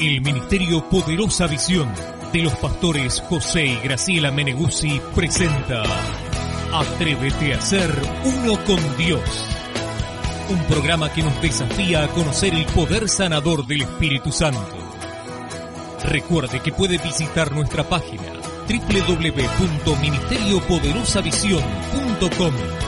El Ministerio Poderosa Visión de los pastores José y Graciela Meneguzzi presenta Atrévete a ser uno con Dios. Un programa que nos desafía a conocer el poder sanador del Espíritu Santo. Recuerde que puede visitar nuestra página www.ministeriopoderosavisión.com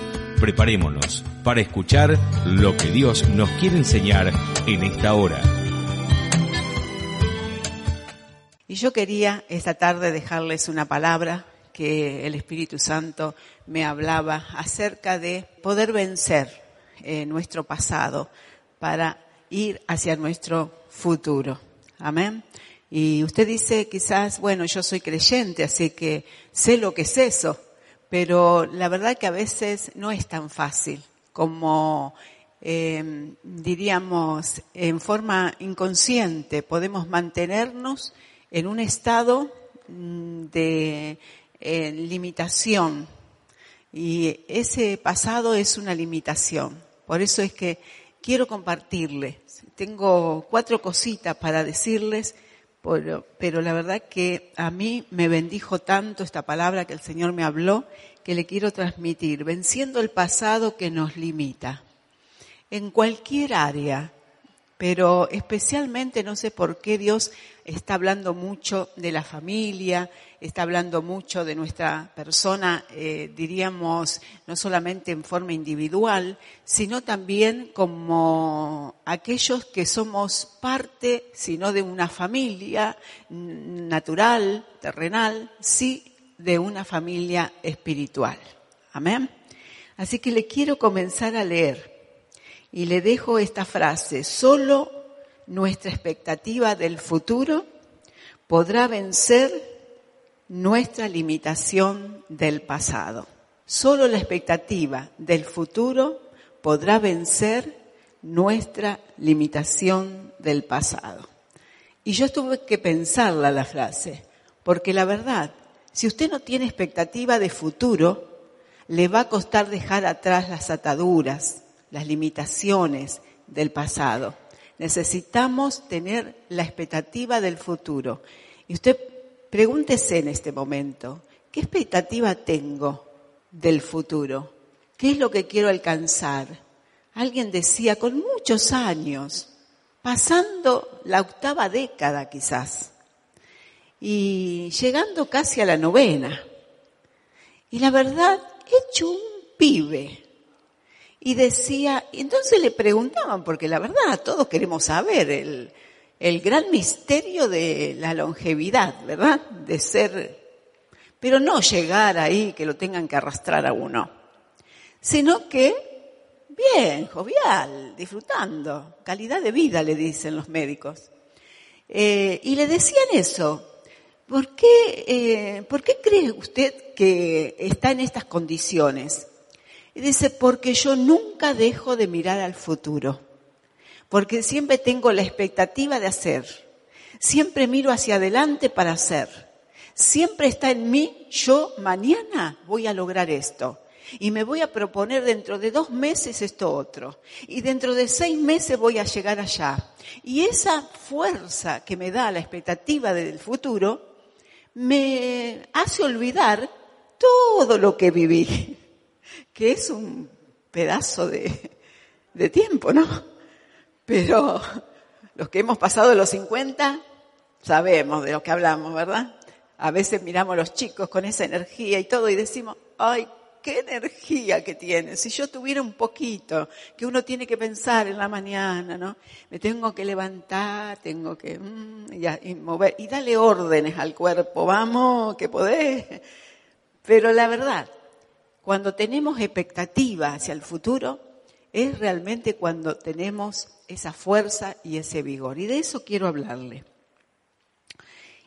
Preparémonos para escuchar lo que Dios nos quiere enseñar en esta hora. Y yo quería esta tarde dejarles una palabra que el Espíritu Santo me hablaba acerca de poder vencer eh, nuestro pasado para ir hacia nuestro futuro. Amén. Y usted dice quizás, bueno, yo soy creyente, así que sé lo que es eso, pero la verdad que a veces no es tan fácil como eh, diríamos en forma inconsciente podemos mantenernos en un estado mm, de eh, limitación. Y ese pasado es una limitación. Por eso es que quiero compartirles. Tengo cuatro cositas para decirles, pero, pero la verdad que a mí me bendijo tanto esta palabra que el Señor me habló que le quiero transmitir, venciendo el pasado que nos limita. En cualquier área, pero especialmente no sé por qué Dios está hablando mucho de la familia, está hablando mucho de nuestra persona, eh, diríamos, no solamente en forma individual, sino también como aquellos que somos parte, sino de una familia natural, terrenal, sí de una familia espiritual. Amén. Así que le quiero comenzar a leer y le dejo esta frase, solo nuestra expectativa del futuro podrá vencer nuestra limitación del pasado. Solo la expectativa del futuro podrá vencer nuestra limitación del pasado. Y yo tuve que pensarla la frase, porque la verdad, si usted no tiene expectativa de futuro, le va a costar dejar atrás las ataduras, las limitaciones del pasado. Necesitamos tener la expectativa del futuro. Y usted pregúntese en este momento, ¿qué expectativa tengo del futuro? ¿Qué es lo que quiero alcanzar? Alguien decía, con muchos años, pasando la octava década quizás, y llegando casi a la novena. Y la verdad, he hecho un pibe, y decía, entonces le preguntaban, porque la verdad todos queremos saber el, el gran misterio de la longevidad, ¿verdad? De ser, pero no llegar ahí que lo tengan que arrastrar a uno, sino que bien, jovial, disfrutando, calidad de vida, le dicen los médicos. Eh, y le decían eso. ¿Por qué, eh, ¿Por qué cree usted que está en estas condiciones? Dice, porque yo nunca dejo de mirar al futuro, porque siempre tengo la expectativa de hacer, siempre miro hacia adelante para hacer, siempre está en mí, yo mañana voy a lograr esto. Y me voy a proponer dentro de dos meses esto otro. Y dentro de seis meses voy a llegar allá. Y esa fuerza que me da la expectativa del futuro me hace olvidar todo lo que viví que es un pedazo de, de tiempo, ¿no? Pero los que hemos pasado los 50 sabemos de lo que hablamos, ¿verdad? A veces miramos a los chicos con esa energía y todo y decimos, ay, qué energía que tienen. Si yo tuviera un poquito, que uno tiene que pensar en la mañana, ¿no? Me tengo que levantar, tengo que mm, mover y darle órdenes al cuerpo, vamos, que podés. Pero la verdad, cuando tenemos expectativa hacia el futuro, es realmente cuando tenemos esa fuerza y ese vigor. Y de eso quiero hablarle.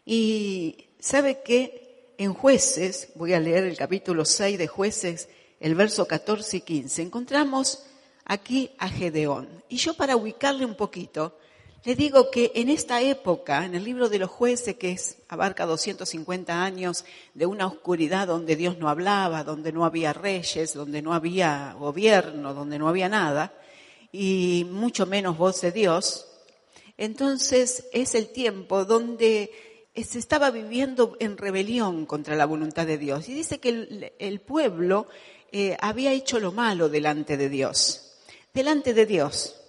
Y sabe que en jueces, voy a leer el capítulo 6 de jueces, el verso 14 y 15, encontramos aquí a Gedeón. Y yo para ubicarle un poquito, le digo que en esta época, en el libro de los jueces, que es, abarca 250 años de una oscuridad donde Dios no hablaba, donde no había reyes, donde no había gobierno, donde no había nada, y mucho menos voz de Dios, Entonces es el tiempo donde se estaba viviendo en rebelión contra la voluntad de Dios. Y dice que el, pueblo eh, había hecho lo malo delante de Dios. Delante de Dios.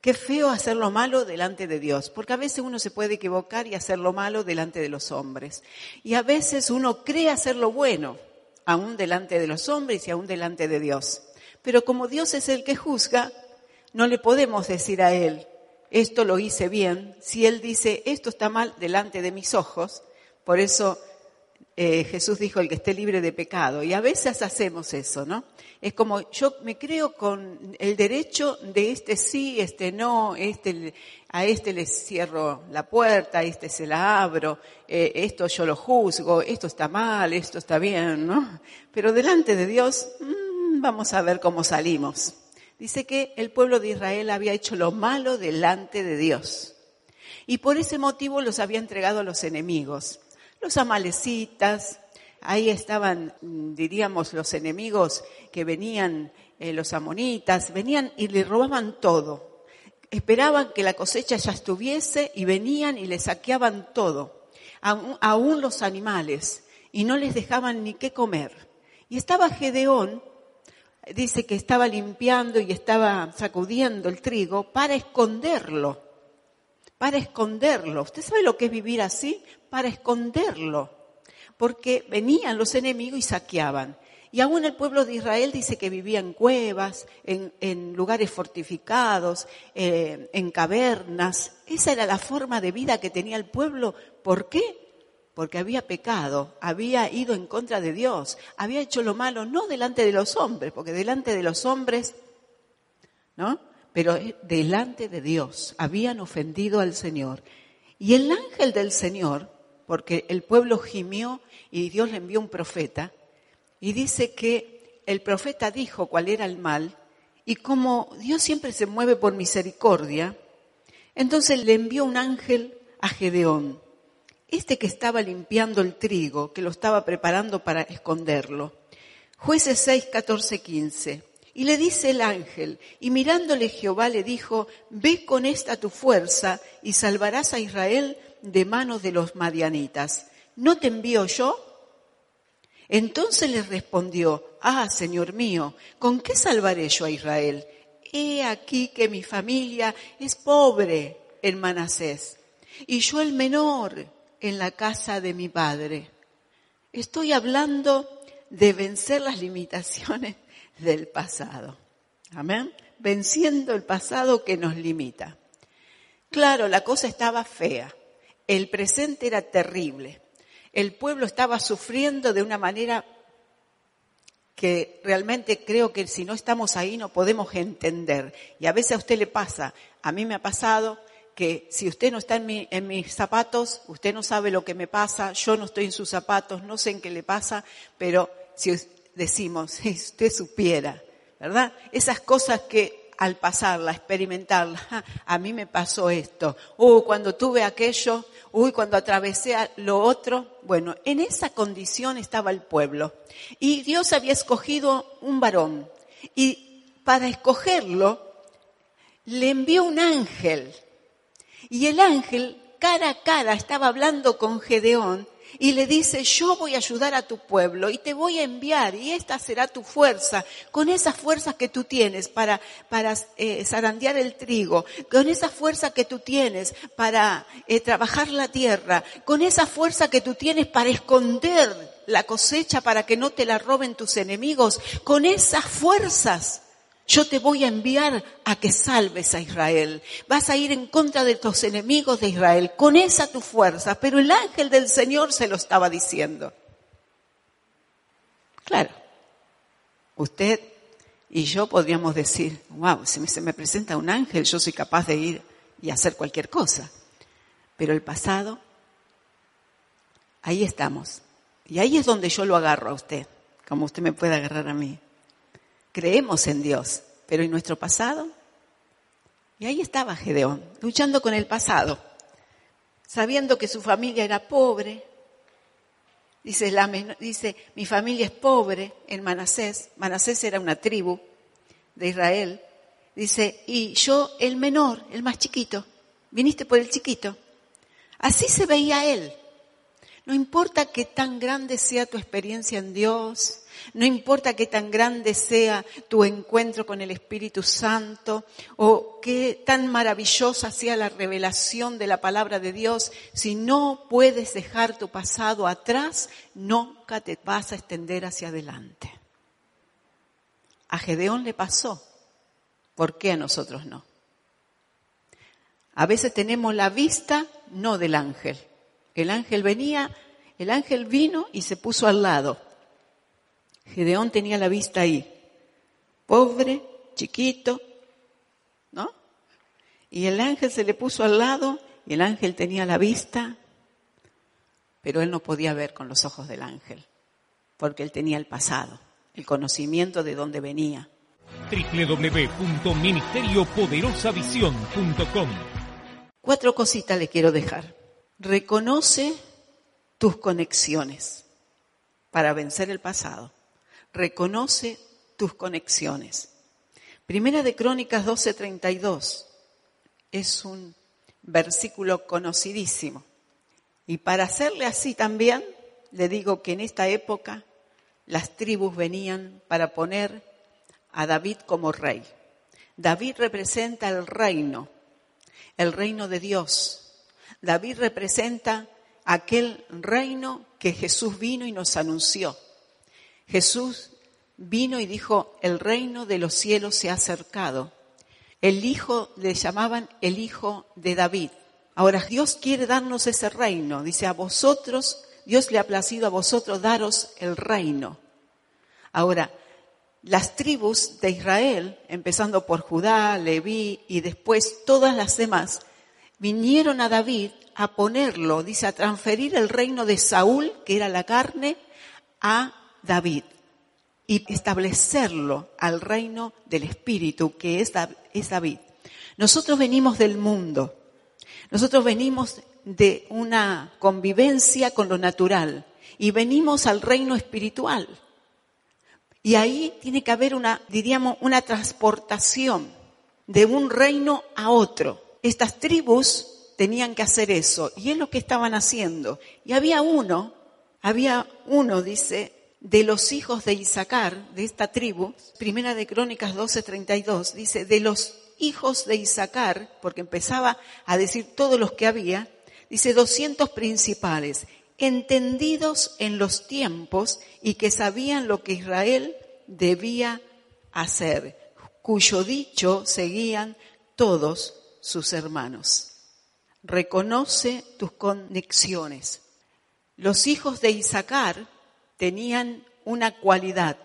Qué feo hacer lo malo delante de Dios, porque a veces uno se puede equivocar y hacer lo malo delante de los hombres. Y a veces uno cree hacer lo bueno, aún delante de los hombres y aún delante de Dios. Pero como Dios es el que juzga, no le podemos decir a Él, esto lo hice bien, si Él dice, esto está mal delante de mis ojos. Por eso eh, Jesús dijo, el que esté libre de pecado. Y a veces hacemos eso, ¿no? Es como yo me creo con el derecho de este sí, este no, este, a este le cierro la puerta, a este se la abro, eh, esto yo lo juzgo, esto está mal, esto está bien, ¿no? Pero delante de Dios, mmm, vamos a ver cómo salimos. Dice que el pueblo de Israel había hecho lo malo delante de Dios. Y por ese motivo los había entregado a los enemigos. Los amalecitas, ahí estaban, diríamos, los enemigos que venían, eh, los amonitas, venían y le robaban todo. Esperaban que la cosecha ya estuviese y venían y le saqueaban todo, aún, los animales, y no les dejaban ni qué comer. Y estaba Gedeón, dice que estaba limpiando y estaba sacudiendo el trigo para esconderlo, para esconderlo. ¿Usted sabe lo que es vivir así? Para esconderlo porque venían los enemigos y saqueaban. Y aún el pueblo de Israel dice que vivía en cuevas, en, lugares fortificados, eh, en cavernas. Esa era la forma de vida que tenía el pueblo. ¿Por qué? Porque había pecado, había ido en contra de Dios, había hecho lo malo no delante de los hombres, porque delante de los hombres, ¿no? Pero delante de Dios habían ofendido al Señor. Y el ángel del Señor, porque el pueblo gimió y Dios le envió un profeta y dice que el profeta dijo cuál era el mal y como Dios siempre se mueve por misericordia, entonces le envió un ángel a Gedeón, este que estaba limpiando el trigo, que lo estaba preparando para esconderlo. Jueces 6, 14, 15. Y le dice el ángel, y mirándole Jehová le dijo, ve con esta tu fuerza y salvarás a Israel de manos de los madianitas. ¿no te envío yo? Entonces le respondió, ah, Señor mío, ¿con qué salvaré yo a Israel? He aquí que mi familia es pobre en Manasés y yo el menor en la casa de mi padre. Estoy hablando de vencer las limitaciones del pasado. Amén. Venciendo el pasado que nos limita. Claro, la cosa estaba fea. El presente era terrible el pueblo estaba sufriendo de una manera que realmente creo que si no estamos ahí no podemos entender. Y a veces a usted le pasa, a mí me ha pasado que si usted no está en, mis zapatos, usted no sabe lo que me pasa, yo no estoy en sus zapatos, no sé en qué le pasa, pero si decimos, si usted supiera, ¿verdad? Esas cosas que al pasarla, experimentarla, a mí me pasó esto, uy, cuando tuve aquello, uy, cuando atravesé lo otro, bueno, en esa condición estaba el pueblo. Y Dios había escogido un varón. Y para escogerlo, le envió un ángel. Y el ángel, cara a cara, estaba hablando con Gedeón y le dice, yo voy a ayudar a tu pueblo y te voy a enviar y esta será tu fuerza, con esas fuerzas que tú tienes para, para eh, zarandear el trigo, con esa fuerza que tú tienes para eh, trabajar la tierra, con esa fuerza que tú tienes para esconder la cosecha para que no te la roben tus enemigos, con esas fuerzas yo te voy a enviar a que salves a Israel. Vas a ir en contra de tus enemigos de Israel, con esa tu fuerza. Pero el ángel del Señor se lo estaba diciendo. Claro, usted y yo podríamos decir, wow, si se me presenta un ángel, yo soy capaz de ir y hacer cualquier cosa. Pero el pasado, ahí estamos. Y ahí es donde yo lo agarro a usted, como usted me puede agarrar a mí. Creemos en Dios, pero ¿y nuestro pasado? Y ahí estaba Gedeón, luchando con el pasado, sabiendo que su familia era pobre. Dice, la, dice, mi familia es pobre en Manasés. Manasés era una tribu de Israel. Dice, y yo el menor, el más chiquito. viniste por el chiquito. Así se veía él. No importa que tan grande sea tu experiencia en Dios, no importa que tan grande sea tu encuentro con el Espíritu Santo o que tan maravillosa sea la revelación de la palabra de Dios, si no puedes dejar tu pasado atrás, nunca te vas a extender hacia adelante. A Gedeón le pasó. ¿Por qué a nosotros no? A veces tenemos la vista no del ángel. El ángel venía, el ángel vino y se puso al lado. Gedeón tenía la vista ahí. Pobre, chiquito, ¿no? Y el ángel se le puso al lado y el ángel tenía la vista, pero él no podía ver con los ojos del ángel, porque él tenía el pasado el conocimiento de dónde venía. www.ministeriopoderosavisión.com Cuatro cositas le quiero dejar. Reconoce tus conexiones para vencer el pasado. Reconoce tus conexiones. Primera de Crónicas 12:32 es un versículo conocidísimo. Y para hacerle así también, le digo que en esta época las tribus venían para poner a David como rey. David representa el reino, el reino de Dios. David representa aquel reino que Jesús vino y nos anunció. Jesús vino y dijo, el reino de los cielos se ha acercado. El hijo le llamaban el hijo de David. Ahora Dios quiere darnos ese reino. Dice, a vosotros Dios le ha placido a vosotros daros el reino. Ahora, las tribus de Israel, empezando por Judá, Leví y después todas las demás, vinieron a David a ponerlo, dice, a transferir el reino de Saúl, que era la carne, a David y establecerlo al reino del Espíritu, que es, David. Nosotros venimos del mundo, nosotros venimos de una convivencia con lo natural y venimos al reino espiritual. Y ahí tiene que haber una, diríamos, una transportación de un reino a otro. Estas tribus tenían que hacer eso y es lo que estaban haciendo. Y había uno, había uno, dice, de los hijos de Isaacar, de esta tribu, primera de Crónicas 12:32, dice, de los hijos de Isaacar, porque empezaba a decir todos los que había, dice 200 principales, entendidos en los tiempos y que sabían lo que Israel debía hacer, cuyo dicho seguían todos sus hermanos. Reconoce tus conexiones. Los hijos de Isaacar tenían una cualidad,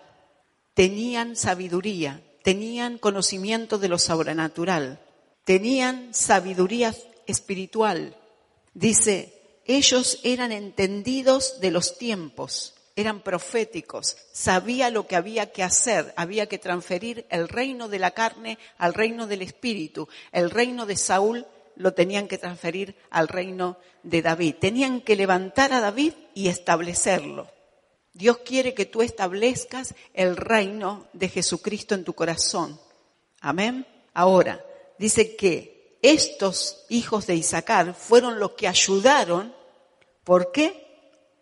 tenían sabiduría, tenían conocimiento de lo sobrenatural, tenían sabiduría espiritual. Dice, ellos eran entendidos de los tiempos, eran proféticos, sabía lo que había que hacer, había que transferir el reino de la carne al reino del espíritu, el reino de Saúl lo tenían que transferir al reino de David, tenían que levantar a David y establecerlo. Dios quiere que tú establezcas el reino de Jesucristo en tu corazón. Amén. Ahora, dice que estos hijos de Isaacar fueron los que ayudaron ¿Por qué?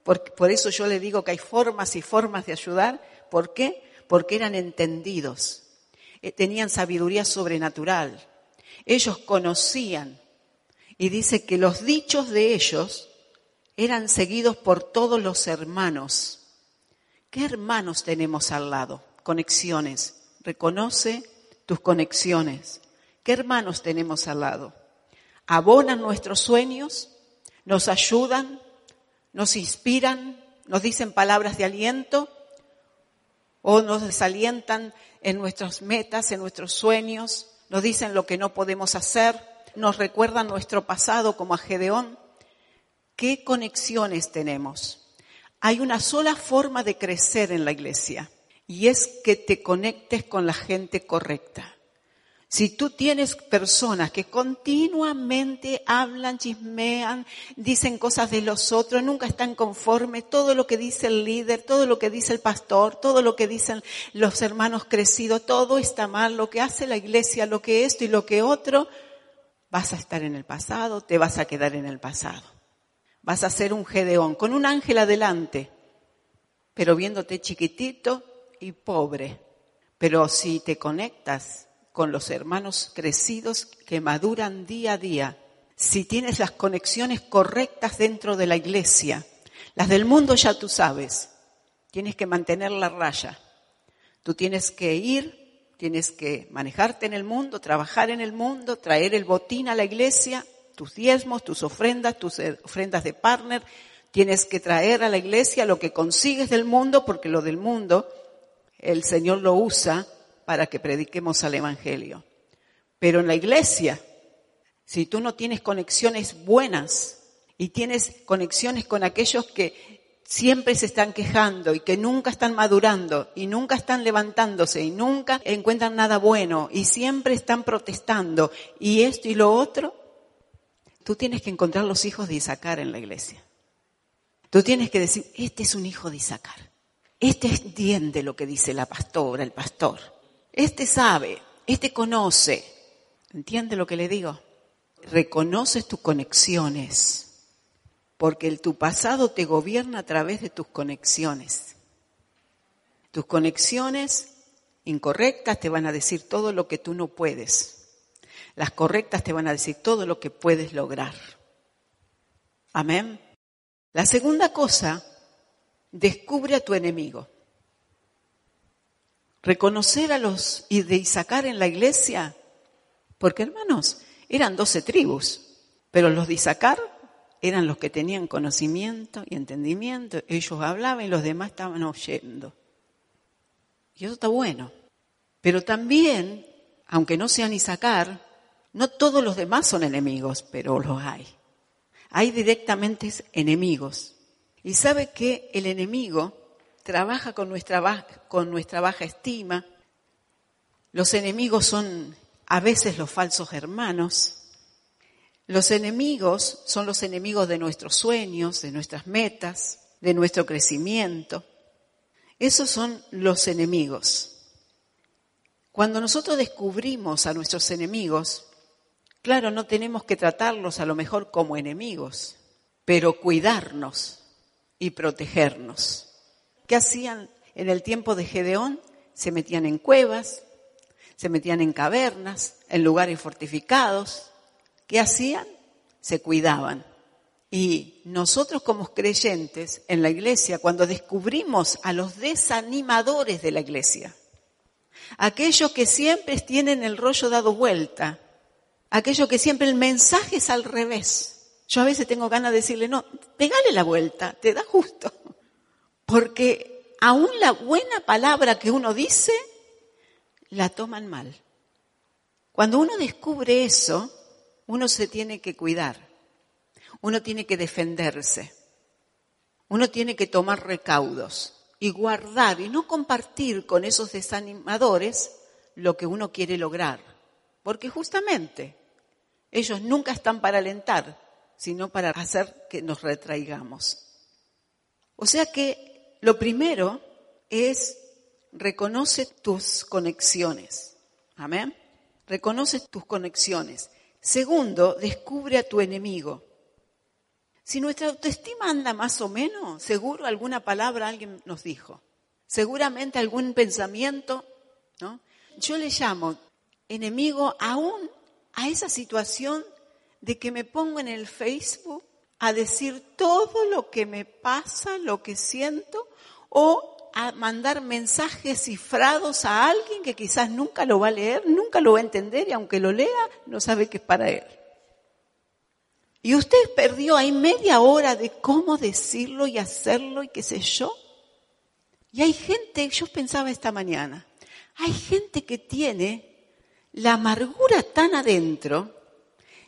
Por, eso yo le digo que hay formas y formas de ayudar. ¿Por qué? Porque eran entendidos, eh, tenían sabiduría sobrenatural, ellos conocían. Y dice que los dichos de ellos eran seguidos por todos los hermanos. ¿Qué hermanos tenemos al lado? Conexiones. Reconoce tus conexiones. ¿Qué hermanos tenemos al lado? ¿Abonan nuestros sueños? ¿Nos ayudan? nos inspiran, nos dicen palabras de aliento o nos desalientan en nuestras metas, en nuestros sueños, nos dicen lo que no podemos hacer, nos recuerdan nuestro pasado como a Gedeón. ¿Qué conexiones tenemos? Hay una sola forma de crecer en la iglesia y es que te conectes con la gente correcta. Si tú tienes personas que continuamente hablan, chismean, dicen cosas de los otros, nunca están conformes, todo lo que dice el líder, todo lo que dice el pastor, todo lo que dicen los hermanos crecidos, todo está mal, lo que hace la iglesia, lo que esto y lo que otro, vas a estar en el pasado, te vas a quedar en el pasado. Vas a ser un Gedeón con un ángel adelante, pero viéndote chiquitito y pobre. Pero si te conectas con los hermanos crecidos que maduran día a día, si tienes las conexiones correctas dentro de la iglesia, las del mundo ya tú sabes, tienes que mantener la raya. Tú tienes que ir, tienes que manejarte en el mundo, trabajar en el mundo, traer el botín a la iglesia, tus diezmos, tus ofrendas, tus eh, ofrendas de partner. Tienes que traer a la iglesia lo que consigues del mundo, porque lo del mundo el Señor lo usa para que prediquemos al Evangelio. Pero en la iglesia, si tú no tienes conexiones buenas y tienes conexiones con aquellos que siempre se están quejando y que nunca están madurando y nunca están levantándose y nunca encuentran nada bueno y siempre están protestando y esto y lo otro, tú tienes que encontrar los hijos de Isaacar en la iglesia. Tú tienes que decir, este es un hijo de Isaacar. Este entiende lo que dice la pastora, el pastor. Este sabe, este conoce. ¿Entiende lo que le digo? Reconoces tus conexiones porque el, tu pasado te gobierna a través de tus conexiones. Tus conexiones incorrectas te van a decir todo lo que tú no puedes. Las correctas te van a decir todo lo que puedes lograr. Amén. La segunda cosa, descubre a tu enemigo. Reconocer a los y de Isaacar en la iglesia, porque hermanos, eran doce tribus, pero los de Isaacar eran los que tenían conocimiento y entendimiento, ellos hablaban y los demás estaban oyendo. Y eso está bueno. Pero también, aunque no sean Isaacar, no todos los demás son enemigos, pero los hay. Hay directamente enemigos. Y sabe que el enemigo trabaja con nuestra, con nuestra baja estima. Los enemigos son a veces los falsos hermanos, los enemigos son los enemigos de nuestros sueños, de nuestras metas, de nuestro crecimiento. Esos son los enemigos. Cuando nosotros descubrimos a nuestros enemigos, claro, no tenemos que tratarlos a lo mejor como enemigos, pero cuidarnos y protegernos. ¿Qué hacían en el tiempo de Gedeón? Se metían en cuevas, se metían en cavernas, en lugares fortificados, ¿Qué hacían? Se cuidaban. Y nosotros como creyentes en la iglesia, cuando descubrimos a los desanimadores de la iglesia, aquellos que siempre tienen el rollo dado vuelta, aquellos que siempre el mensaje es al revés. Yo a veces tengo ganas de decirle, no, pegale la vuelta, te da justo. Porque aún la buena palabra que uno dice, la toman mal. Cuando uno descubre eso, uno se tiene que cuidar, uno tiene que defenderse, uno tiene que tomar recaudos y guardar y no compartir con esos desanimadores lo que uno quiere lograr, porque justamente ellos nunca están para alentar, sino para hacer que nos retraigamos. O sea que lo primero es reconoce tus conexiones. Amén. Reconoce tus conexiones. Segundo, descubre a tu enemigo. Si nuestra autoestima anda más o menos, seguro alguna palabra alguien nos dijo, seguramente algún pensamiento, ¿no? Yo le llamo enemigo aún a esa situación de que me pongo en el Facebook a decir todo lo que me pasa, lo que siento, o a mandar mensajes cifrados a alguien que quizás nunca lo va a leer, nunca lo va a entender y aunque lo lea, no sabe que es para él. Y usted perdió ahí media hora de cómo decirlo y hacerlo y qué sé yo. Y hay gente, yo pensaba esta mañana, hay gente que tiene la amargura tan adentro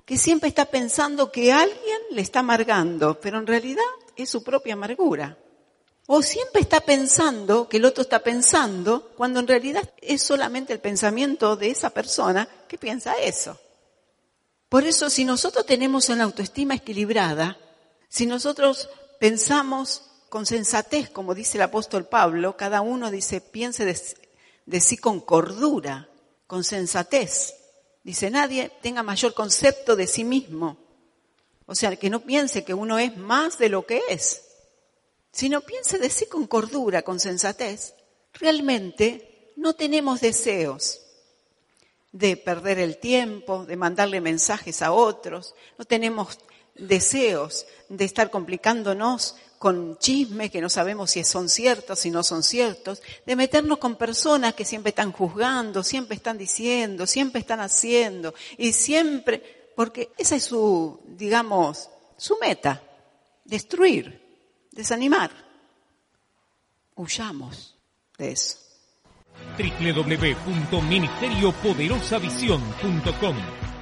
que siempre está pensando que alguien le está amargando, pero en realidad es su propia amargura. O siempre está pensando que el otro está pensando, cuando en realidad es solamente el pensamiento de esa persona que piensa eso. Por eso, si nosotros tenemos una autoestima equilibrada, si nosotros pensamos con sensatez, como dice el apóstol Pablo, cada uno dice, piense de, sí con cordura, con sensatez, Dice, nadie tenga mayor concepto de sí mismo. O sea, que no piense que uno es más de lo que es, sino piense de sí con cordura, con sensatez. Realmente no tenemos deseos de perder el tiempo, de mandarle mensajes a otros, no tenemos deseos de estar complicándonos con chismes que no sabemos si son ciertos, si no son ciertos, de meternos con personas que siempre están juzgando, siempre están diciendo, siempre están haciendo, y siempre, porque esa es su, digamos, su meta, destruir, desanimar. Huyamos de eso www.ministeriopoderosavisión.com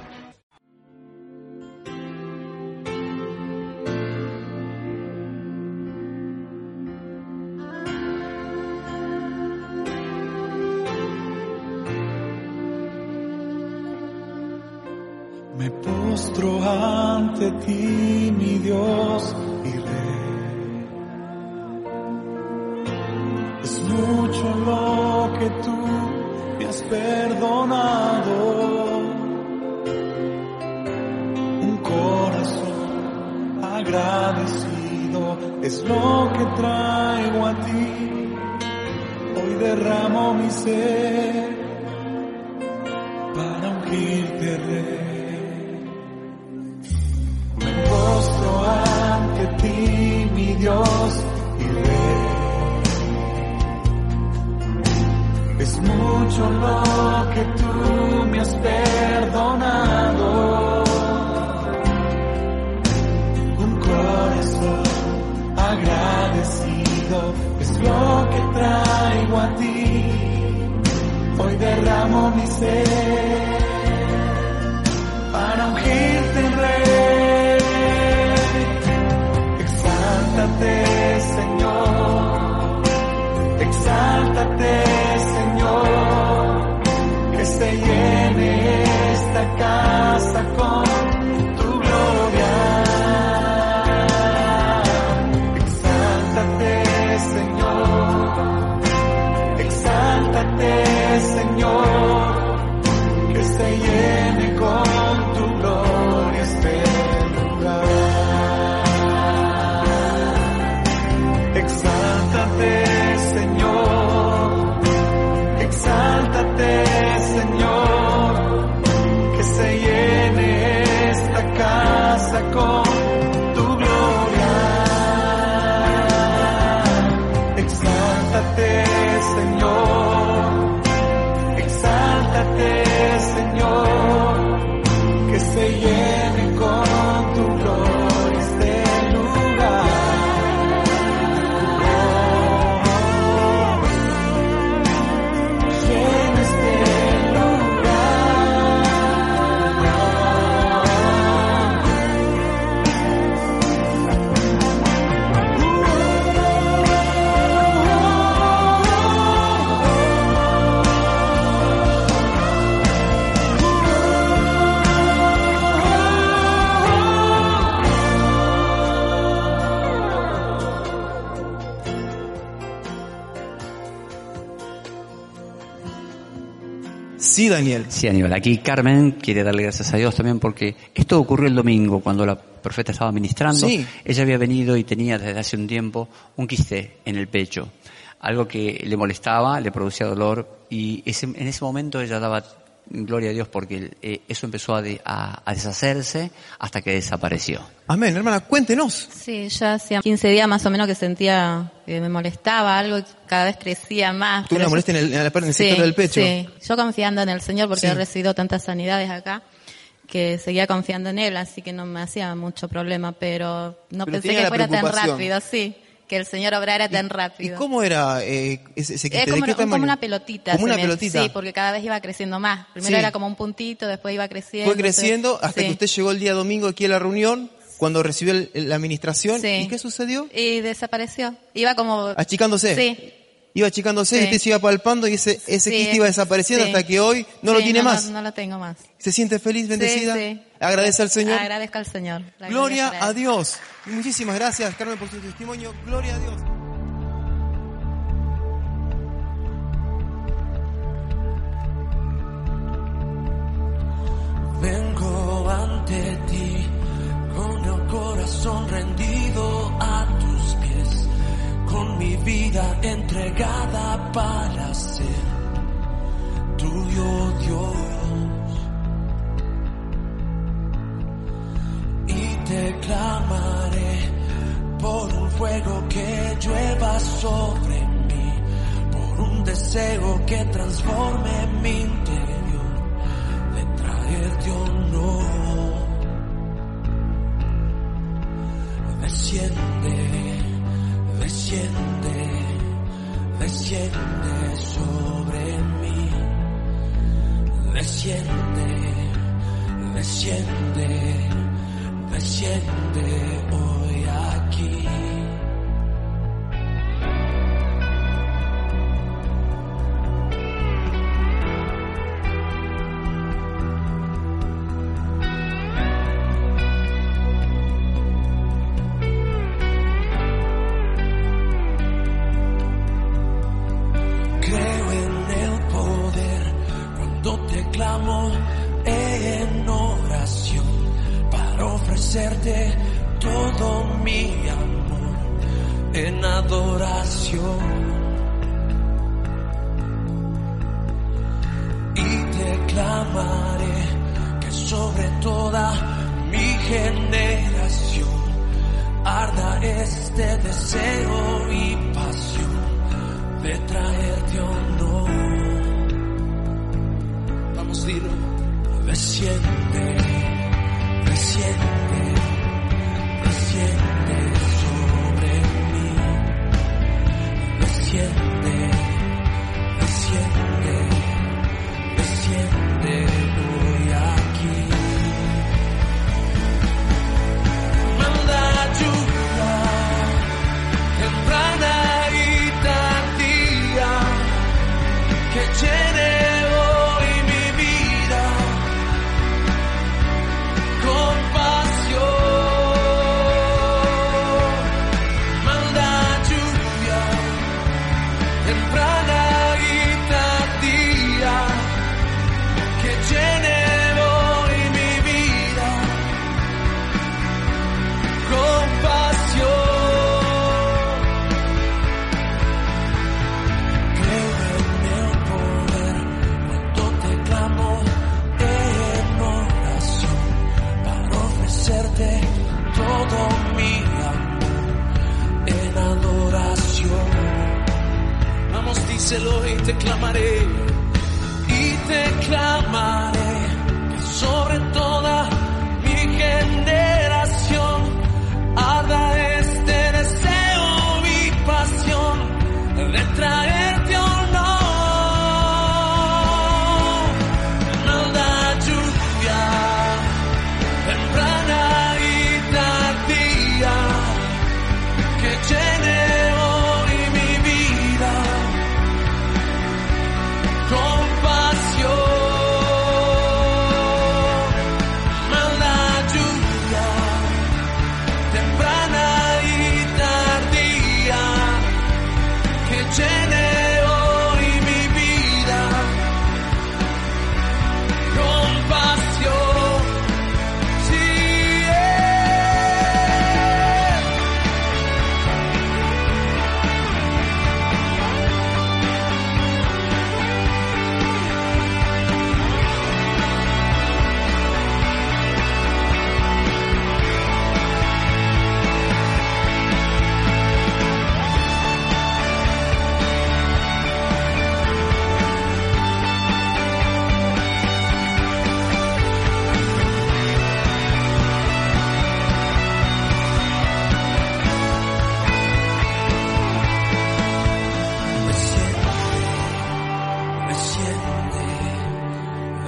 ante ti, mi Dios y Rey. Es mucho lo que tú me has perdonado. Un corazón agradecido es lo que traigo a ti. Hoy derramo mi ser casa Sí, Daniel. Sí, Aníbal. Aquí Carmen quiere darle gracias a Dios también porque esto ocurrió el domingo cuando la profeta estaba ministrando. Sí. Ella había venido y tenía desde hace un tiempo un quiste en el pecho. Algo que le molestaba, le producía dolor y ese- en ese momento ella daba gloria a Dios porque eh, eso empezó a, de- a- a deshacerse hasta que desapareció. Amén, hermana, cuéntenos. Sí, ya hacía 15 días más o menos que sentía que me molestaba algo y cada vez crecía más. Tú una molestia en el, en la parte, en el sí, sector del pecho. Sí, yo confiando en el Señor porque Sí. he recibido tantas sanidades acá que seguía confiando en Él, así que no me hacía mucho problema, pero no Pero pensé que fuera tan rápido, sí, que el Señor obrara tan ¿Y rápido. cómo era eh, ese, ese quiste? Es ¿De como, qué como una pelotita. Como una me- pelotita. Sí, porque cada vez iba creciendo más. Primero Sí. era como un puntito, después iba creciendo. Fue creciendo hasta sí. que usted llegó el día domingo aquí a la reunión, cuando recibió el- la administración. Sí. ¿Y qué sucedió? Y desapareció. Iba como... Achicándose. Sí, iba achicándose, sí. y se iba palpando y ese, ese quiste iba desapareciendo hasta que hoy no lo tiene más. No, lo tengo más. ¿Se siente feliz, bendecida? Agradece al Señor. Agradezca al Señor. Gloria, a Dios. Muchísimas gracias, Carmen, por su testimonio. Gloria a Dios. Vengo ante ti con el corazón rendido a mi vida entregada para ser tuyo Dios. Y te clamaré por un fuego que llueva sobre mí, por un deseo que transforme mi interior de traer traerte honor. Desciende desciende, desciende sobre mí, desciende, desciende, desciende hoy aquí. cárcel hoy te clamaré.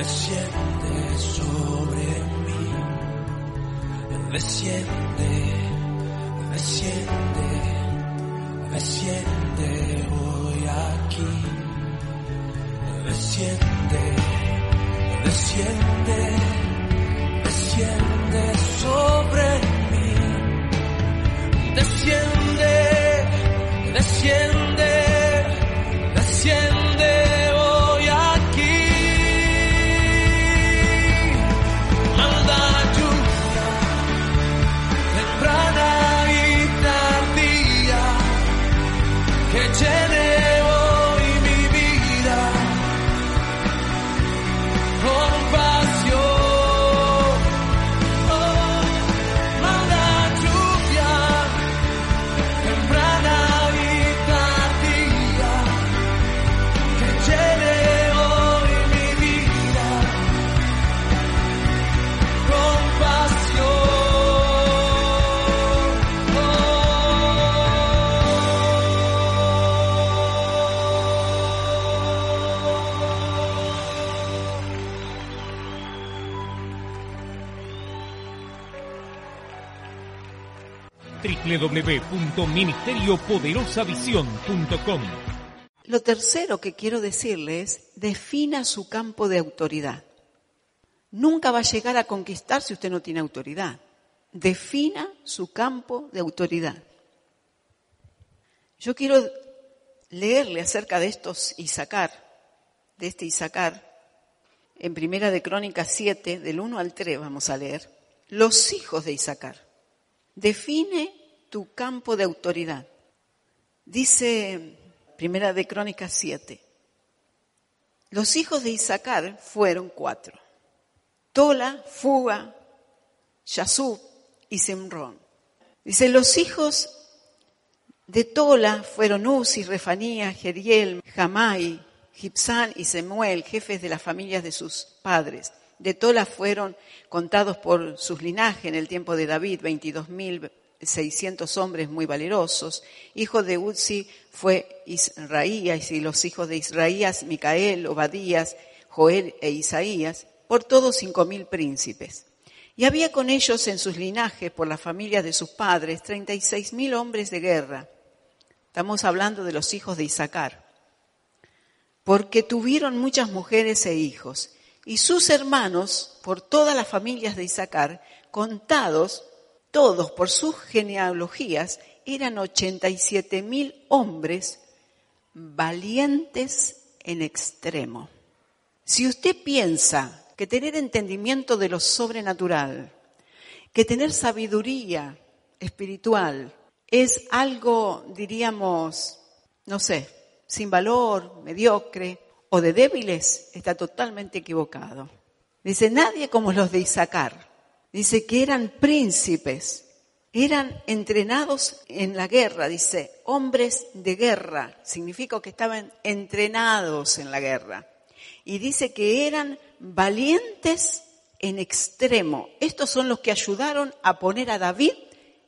desciende sobre mí, desciende, desciende, desciende hoy aquí, desciende, desciende, desciende sobre mí, desciende, desciende. www.ministeriopoderosavision.com. Lo tercero que quiero decirle es, defina su campo de autoridad. Nunca va a llegar a conquistar si usted no tiene autoridad. Defina su campo de autoridad. Yo quiero leerle acerca de estos Isaacar, de este Isaacar, en Primera de Crónicas 7, del 1 al 3 vamos a leer, los hijos de Isaacar. Define tu campo de autoridad. Dice Primera de Crónicas 7, los hijos de Isaacar fueron cuatro. Tola, Fuga, Yasub y Simrón. Dice, los hijos de Tola fueron Uzi, Refanía, Jeriel, Jamai, Gipsán y Semuel, jefes de las familias de sus padres. De Tola fueron contados por sus linajes en el tiempo de David, 22.600 hombres muy valerosos. Hijo de Uzi fue Israías y los hijos de Israías, Micael, Obadías, Joel e Isaías, por todos cinco mil príncipes. Y había con ellos en sus linajes, por las familias de sus padres, treinta y seis mil hombres de guerra. Estamos hablando de los hijos de Isaacar. Porque tuvieron muchas mujeres e hijos. Y sus hermanos, por todas las familias de Isaacar, contados, todos por sus genealogías, eran ochenta y siete mil hombres valientes en extremo. Si usted piensa que tener entendimiento de lo sobrenatural, que tener sabiduría espiritual es algo, diríamos, no sé, sin valor, mediocre o de débiles, está totalmente equivocado. Dice, nadie como los de Isaacar. Dice que eran príncipes, eran entrenados en la guerra, dice, hombres de guerra, significa que estaban entrenados en la guerra. Y dice que eran valientes en extremo. Estos son los que ayudaron a poner a David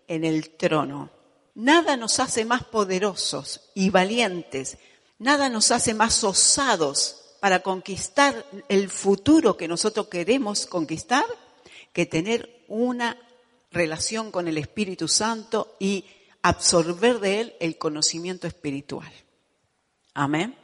en el trono. Nada nos hace más poderosos y valientes, nada nos hace más osados para conquistar el futuro que nosotros queremos conquistar que tener una relación con el Espíritu Santo y absorber de él el conocimiento espiritual. Amén.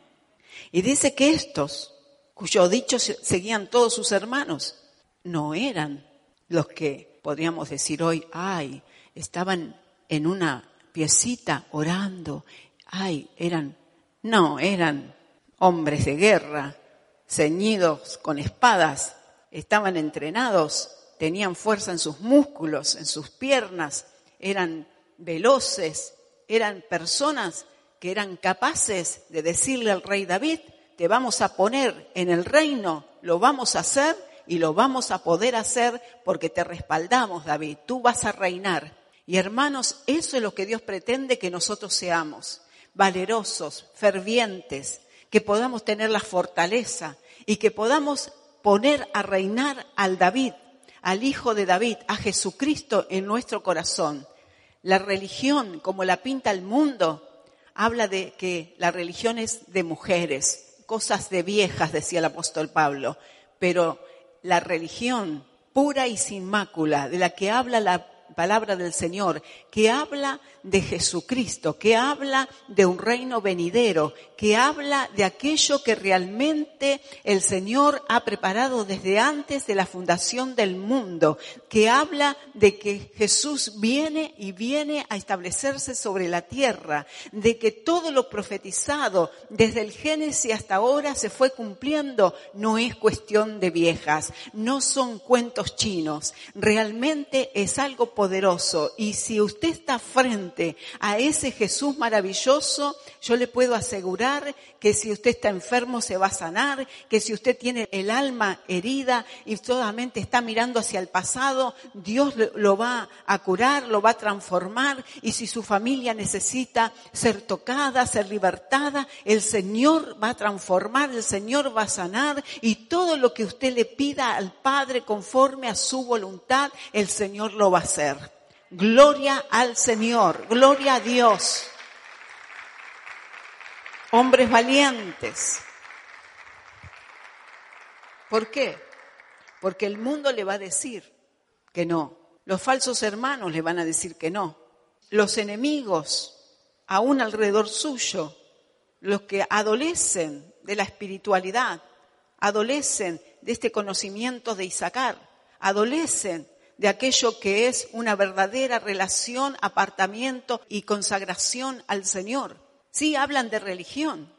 Y dice que estos, cuyo dicho seguían todos sus hermanos, no eran los que podríamos decir hoy, ay, estaban en una piecita orando, ay, eran, no, eran hombres de guerra, ceñidos con espadas, estaban entrenados, tenían fuerza en sus músculos, en sus piernas, eran veloces, eran personas que eran capaces de decirle al rey David, te vamos a poner en el reino, lo vamos a hacer y lo vamos a poder hacer porque te respaldamos, David, tú vas a reinar. Y hermanos, eso es lo que Dios pretende que nosotros seamos, valerosos, fervientes, que podamos tener la fortaleza y que podamos poner a reinar al David, al Hijo de David, a Jesucristo en nuestro corazón. La religión, como la pinta el mundo, habla de que la religión es de mujeres, cosas de viejas, decía el apóstol Pablo, pero la religión pura y sin mácula, de la que habla la palabra del Señor, que habla de Jesucristo, que habla de un reino venidero, que habla de aquello que realmente el Señor ha preparado desde antes de la fundación del mundo, que habla de que Jesús viene y viene a establecerse sobre la tierra, de que todo lo profetizado desde el Génesis hasta ahora se fue cumpliendo, no es cuestión de viejas, no son cuentos chinos, realmente es algo Y si usted está frente a ese Jesús maravilloso, yo le puedo asegurar que si usted está enfermo se va a sanar, que si usted tiene el alma herida y solamente está mirando hacia el pasado, Dios lo va a curar, lo va a transformar. Y si su familia necesita ser tocada, ser libertada, el Señor va a transformar, el Señor va a sanar y todo lo que usted le pida al Padre conforme a su voluntad, el Señor lo va a hacer. Gloria al Señor, gloria a Dios. Hombres valientes. ¿Por qué? Porque el mundo le va a decir que no. Los falsos hermanos le van a decir que no. los enemigos, aún alrededor suyo, los que adolecen de la espiritualidad, adolecen de este conocimiento de Isaacar, adolecen de aquello que es una verdadera relación, apartamiento y consagración al Señor. Sí, hablan de religión,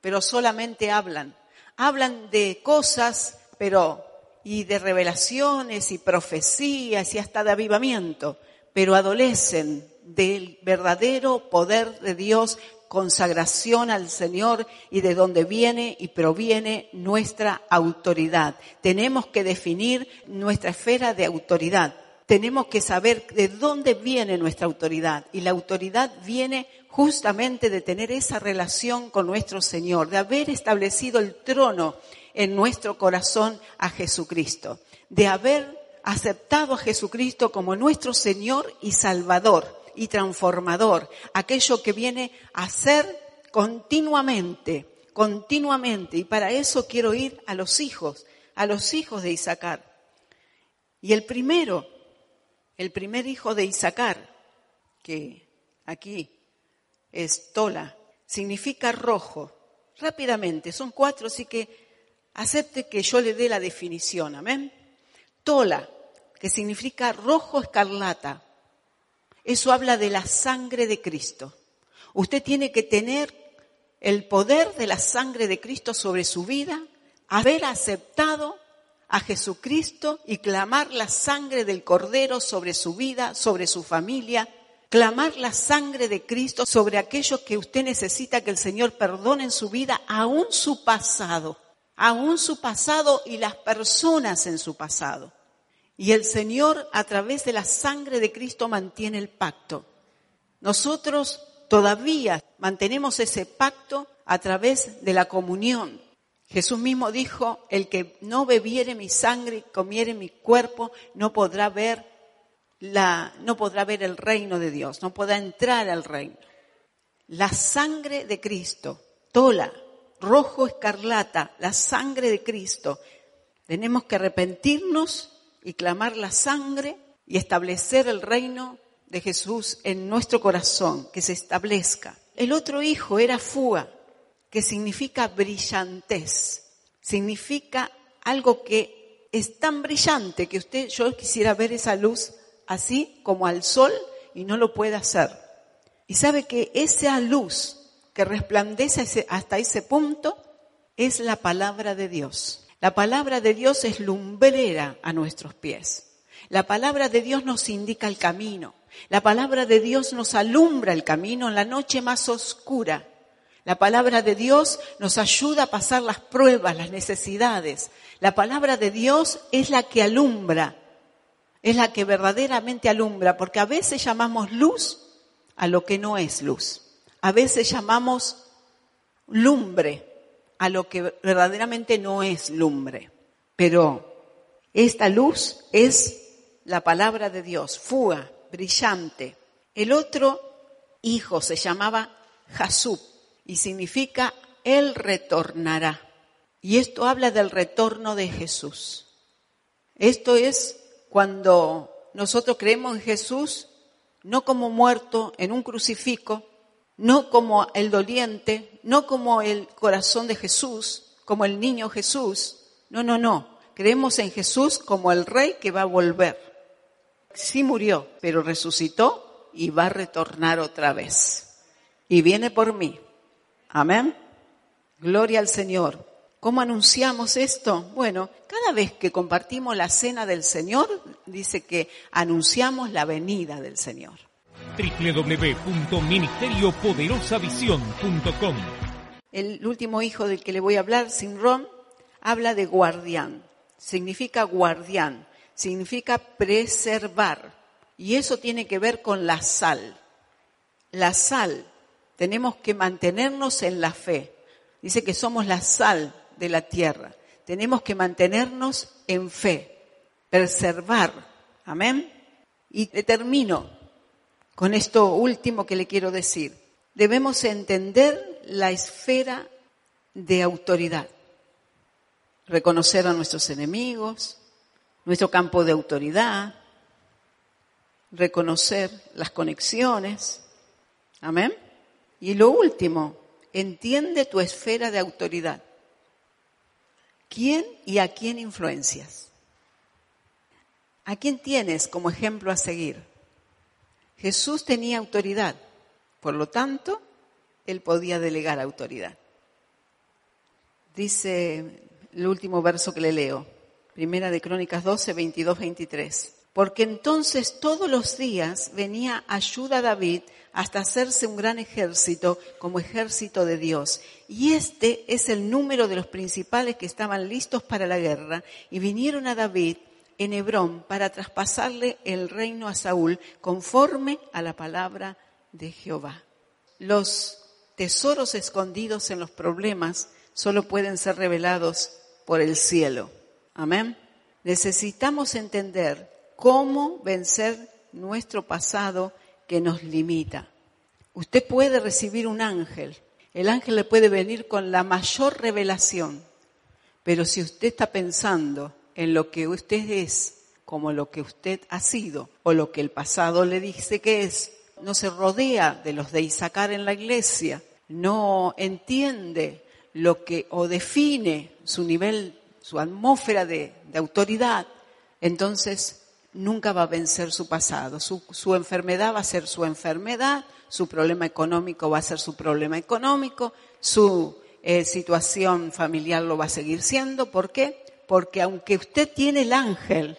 pero solamente hablan. Hablan de cosas, pero y de revelaciones y profecías y hasta de avivamiento, pero adolecen del verdadero poder de Dios, consagración al Señor y de donde viene y proviene nuestra autoridad. Tenemos que definir nuestra esfera de autoridad. Tenemos que saber de dónde viene nuestra autoridad. Y la autoridad viene justamente de tener esa relación con nuestro Señor, de haber establecido el trono en nuestro corazón a Jesucristo, de haber aceptado a Jesucristo como nuestro Señor y Salvador y transformador, aquello que viene a ser continuamente, continuamente. Y para eso quiero ir a los hijos, a los hijos de Isaacar. Y el primero, el primer hijo de Isaacar, que aquí es Tola, significa rojo. Rápidamente, son cuatro, así que acepte que yo le dé la definición, amén. Tola, que significa rojo escarlata. Eso habla de la sangre de Cristo. Usted tiene que tener el poder de la sangre de Cristo sobre su vida, haber aceptado a Jesucristo y clamar la sangre del Cordero sobre su vida, sobre su familia, clamar la sangre de Cristo sobre aquellos que usted necesita que el Señor perdone en su vida, aún su pasado aún su pasado y las personas en su pasado. Y el Señor a través de la sangre de Cristo mantiene el pacto. Nosotros todavía mantenemos ese pacto a través de la comunión. Jesús mismo dijo, el que no bebiere mi sangre y comiere mi cuerpo no podrá ver no podrá ver el reino de Dios, no podrá entrar al reino. La sangre de Cristo, tola, rojo escarlata, la sangre de Cristo. Tenemos que arrepentirnos y clamar la sangre y establecer el reino de Jesús en nuestro corazón, que se establezca. El otro hijo era fuga, que significa brillantez, significa algo que es tan brillante que usted, yo quisiera ver esa luz así como al sol y no lo puede hacer. Y sabe que esa luz que resplandece hasta ese punto es la palabra de Dios. La palabra de Dios es lumbrera a nuestros pies. La palabra de Dios nos indica el camino. La palabra de Dios nos alumbra el camino en la noche más oscura. La palabra de Dios nos ayuda a pasar las pruebas, las necesidades. La palabra de Dios es la que alumbra, es la que verdaderamente alumbra, porque a veces llamamos luz a lo que no es luz. A veces llamamos lumbre a lo que verdaderamente no es lumbre. Pero esta luz es la palabra de Dios, fuga, brillante. El otro hijo se llamaba Jasub y significa Él retornará. Y esto habla del retorno de Jesús. Esto es cuando nosotros creemos en Jesús, no como muerto en un crucifijo, no como el doliente, no como el corazón de Jesús, como el niño Jesús. No, no, no. Creemos en Jesús como el rey que va a volver. Sí murió, pero resucitó y va a retornar otra vez. Y viene por mí. Amén. Gloria al Señor. ¿Cómo anunciamos esto? Bueno, cada vez que compartimos la cena del Señor, dice que anunciamos la venida del Señor www.ministeriopoderosavisión.com. El último hijo del que le voy a hablar, Sinrón, habla de guardián. Significa guardián, significa preservar. Y eso tiene que ver con la sal. La sal, tenemos que mantenernos en la fe. Dice que somos la sal de la tierra. Tenemos que mantenernos en fe, preservar. Amén. Y termino con esto último que le quiero decir. Debemos entender la esfera de autoridad, reconocer a nuestros enemigos, nuestro campo de autoridad, reconocer las conexiones. Amén. Y lo último, entiende tu esfera de autoridad. ¿Quién y a quién influencias? ¿A quién tienes como ejemplo a seguir? Jesús tenía autoridad, por lo tanto, él podía delegar autoridad. Dice el último verso que le leo, Primera de Crónicas 12, 22, 23. Porque entonces todos los días venía ayuda a David hasta hacerse un gran ejército como ejército de Dios. Y este es el número de los principales que estaban listos para la guerra y vinieron a David en Hebrón para traspasarle el reino a Saúl conforme a la palabra de Jehová. Los tesoros escondidos en los problemas solo pueden ser revelados por el cielo. Amén. Necesitamos entender cómo vencer nuestro pasado que nos limita. Usted puede recibir un ángel. El ángel le puede venir con la mayor revelación. Pero si usted está pensando en lo que usted es, como lo que usted ha sido, o lo que el pasado le dice que es, no se rodea de los de Isaacar en la iglesia, no entiende lo que o define su nivel, su atmósfera de, de autoridad, entonces nunca va a vencer su pasado. Su, su, enfermedad va a ser su enfermedad, su problema económico va a ser su problema económico, su eh, situación familiar lo va a seguir siendo. ¿Por qué? Porque aunque usted tiene el ángel,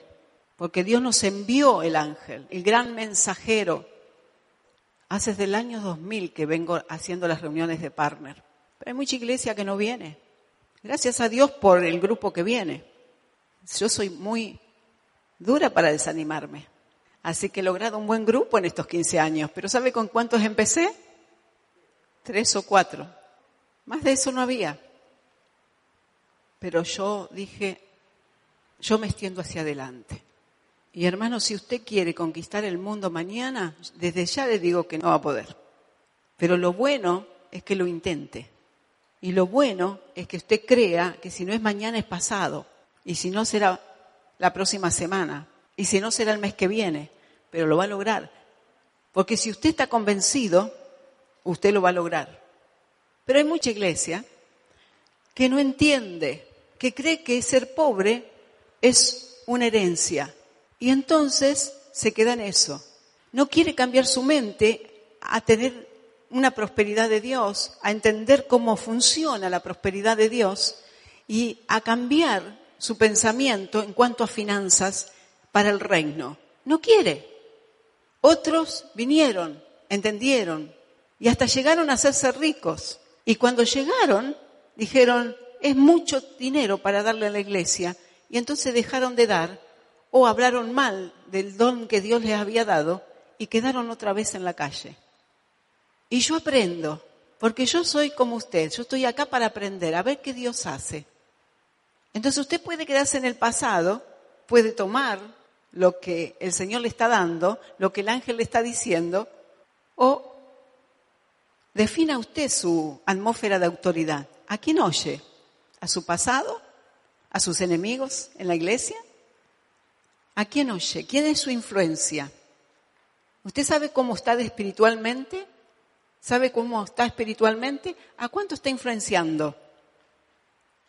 porque Dios nos envió el ángel, el gran mensajero, hace desde el año 2000 que vengo haciendo las reuniones de partner, pero hay mucha iglesia que no viene. Gracias a Dios por el grupo que viene. Yo soy muy dura para desanimarme. Así que he logrado un buen grupo en estos 15 años. Pero ¿sabe con cuántos empecé? Tres o cuatro. Más de eso no había. Pero yo dije, yo me extiendo hacia adelante. Y hermano, si usted quiere conquistar el mundo mañana, desde ya le digo que no va a poder. Pero lo bueno es que lo intente. Y lo bueno es que usted crea que si no es mañana es pasado. Y si no será la próxima semana. Y si no será el mes que viene. Pero lo va a lograr. Porque si usted está convencido, usted lo va a lograr. Pero hay mucha iglesia que no entiende, que cree que ser pobre es una herencia. Y entonces se queda en eso. No quiere cambiar su mente a tener una prosperidad de Dios, a entender cómo funciona la prosperidad de Dios y a cambiar su pensamiento en cuanto a finanzas para el reino. No quiere. Otros vinieron, entendieron y hasta llegaron a hacerse ricos. Y cuando llegaron, dijeron, es mucho dinero para darle a la iglesia. Y entonces dejaron de dar o hablaron mal del don que Dios les había dado y quedaron otra vez en la calle. Y yo aprendo, porque yo soy como usted, yo estoy acá para aprender, a ver qué Dios hace. Entonces usted puede quedarse en el pasado, puede tomar lo que el Señor le está dando, lo que el ángel le está diciendo, o defina usted su atmósfera de autoridad. ¿A quién oye? ¿A su pasado? ¿A sus enemigos en la iglesia? ¿A quién oye? ¿Quién es su influencia? ¿Usted sabe cómo está espiritualmente? ¿Sabe cómo está espiritualmente? ¿A cuánto está influenciando?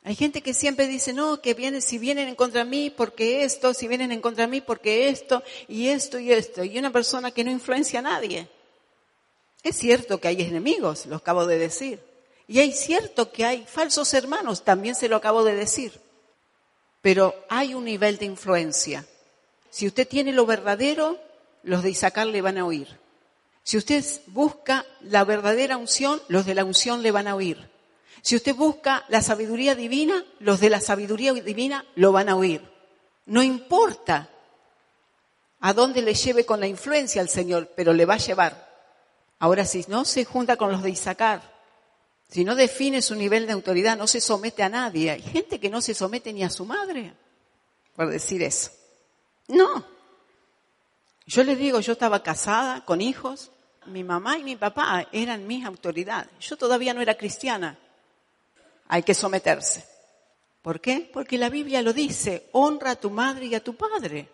Hay gente que siempre dice, no, que viene, si vienen en contra mí, porque esto, si vienen en contra mí, porque esto, y esto, y esto. Y una persona que no influencia a nadie. Es cierto que hay enemigos, lo acabo de decir. Y es cierto que hay falsos hermanos, también se lo acabo de decir. Pero hay un nivel de influencia. Si usted tiene lo verdadero, los de Isaacar le van a oír. Si usted busca la verdadera unción, los de la unción le van a oír. Si usted busca la sabiduría divina, los de la sabiduría divina lo van a oír. No importa a dónde le lleve con la influencia al Señor, pero le va a llevar. Ahora, si no se junta con los de Isaacar, si no define su nivel de autoridad, no se somete a nadie. Hay gente que no se somete ni a su madre, por decir eso. No. Yo les digo, yo estaba casada con hijos, mi mamá y mi papá eran mis autoridades. Yo todavía no era cristiana. Hay que someterse. ¿Por qué? Porque la Biblia lo dice, honra a tu madre y a tu padre.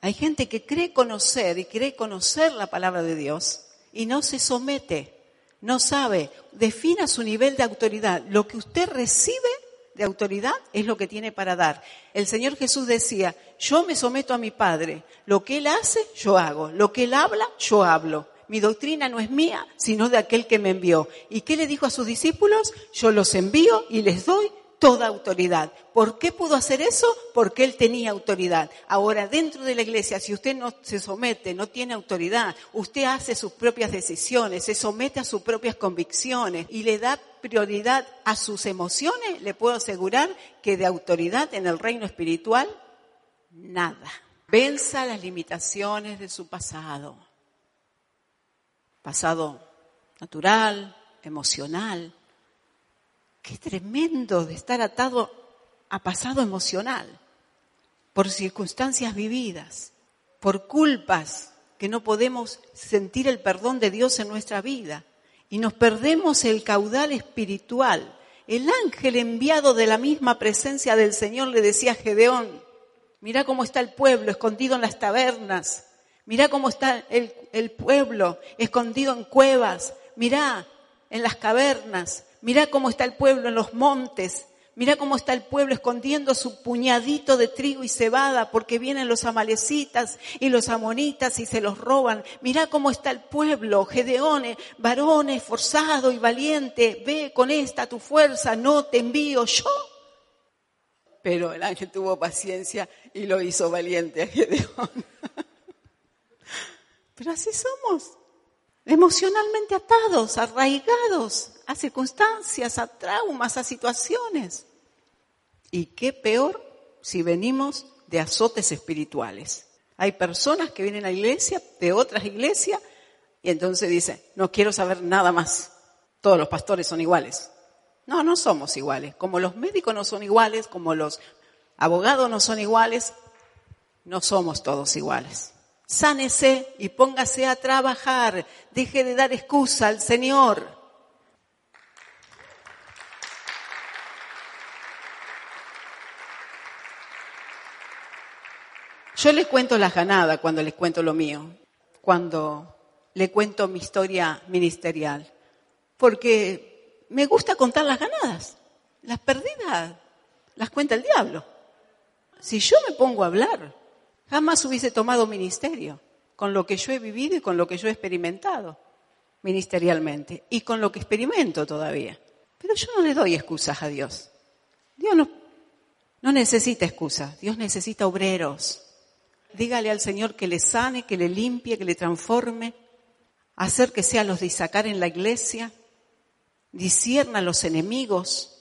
Hay gente que cree conocer y cree conocer la palabra de Dios y no se somete, no sabe, defina su nivel de autoridad. Lo que usted recibe de autoridad es lo que tiene para dar. El Señor Jesús decía, yo me someto a mi Padre, lo que Él hace, yo hago, lo que Él habla, yo hablo. Mi doctrina no es mía, sino de aquel que me envió. ¿Y qué le dijo a sus discípulos? Yo los envío y les doy toda autoridad. ¿Por qué pudo hacer eso? Porque él tenía autoridad. Ahora, dentro de la iglesia, si usted no se somete, no tiene autoridad, usted hace sus propias decisiones, se somete a sus propias convicciones y le da prioridad a sus emociones, le puedo asegurar que de autoridad en el reino espiritual, nada. Venza las limitaciones de su pasado pasado natural, emocional. Qué tremendo de estar atado a pasado emocional, por circunstancias vividas, por culpas que no podemos sentir el perdón de Dios en nuestra vida y nos perdemos el caudal espiritual. El ángel enviado de la misma presencia del Señor le decía a Gedeón, mira cómo está el pueblo escondido en las tabernas, Mirá cómo está el, pueblo escondido en cuevas. Mirá en las cavernas. Mirá cómo está el pueblo en los montes. Mirá cómo está el pueblo escondiendo su puñadito de trigo y cebada porque vienen los amalecitas y los amonitas y se los roban. Mirá cómo está el pueblo, Gedeones, varón esforzado y valiente. Ve con esta tu fuerza, no te envío yo. Pero el ángel tuvo paciencia y lo hizo valiente a Gedeón. Pero así somos, emocionalmente atados, arraigados a circunstancias, a traumas, a situaciones. Y qué peor si venimos de azotes espirituales. Hay personas que vienen a la iglesia, de otras iglesias, y entonces dicen, no quiero saber nada más. Todos los pastores son iguales. No, no somos iguales. Como los médicos no son iguales, como los abogados no son iguales, no somos todos iguales. Sánese y póngase a trabajar. Deje de dar excusa al Señor. Yo les cuento las ganadas cuando les cuento lo mío, cuando le cuento mi historia ministerial, porque me gusta contar las ganadas. Las perdidas las cuenta el diablo. Si yo me pongo a hablar, Jamás hubiese tomado ministerio con lo que yo he vivido y con lo que yo he experimentado ministerialmente y con lo que experimento todavía. Pero yo no le doy excusas a Dios. Dios no, necesita excusas, Dios necesita obreros. Dígale al Señor que le sane, que le limpie, que le transforme, hacer que sea los de en la iglesia, disierna a los enemigos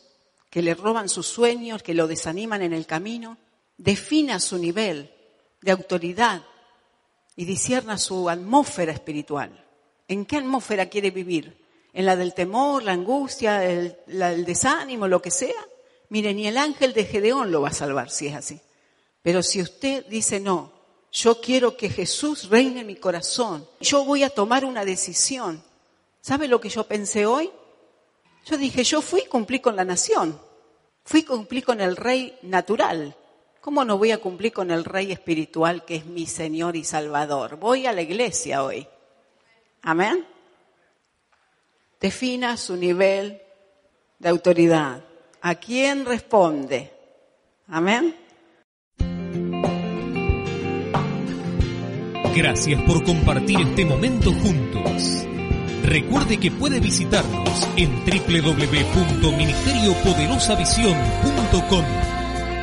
que le roban sus sueños, que lo desaniman en el camino, defina su nivel, de autoridad y disierna su atmósfera espiritual. ¿En qué atmósfera quiere vivir? ¿En la del temor, la angustia, el, desánimo, lo que sea? Mire, ni el ángel de Gedeón lo va a salvar si es así. Pero si usted dice no, yo quiero que Jesús reine en mi corazón, yo voy a tomar una decisión. ¿Sabe lo que yo pensé hoy? Yo dije, yo fui y cumplí con la nación, fui y cumplí con el rey natural, ¿Cómo no voy a cumplir con el Rey espiritual que es mi Señor y Salvador? Voy a la iglesia hoy. Amén. Defina su nivel de autoridad. ¿A quién responde? Amén. Gracias por compartir este momento juntos. Recuerde que puede visitarnos en www.ministeriopoderosavision.com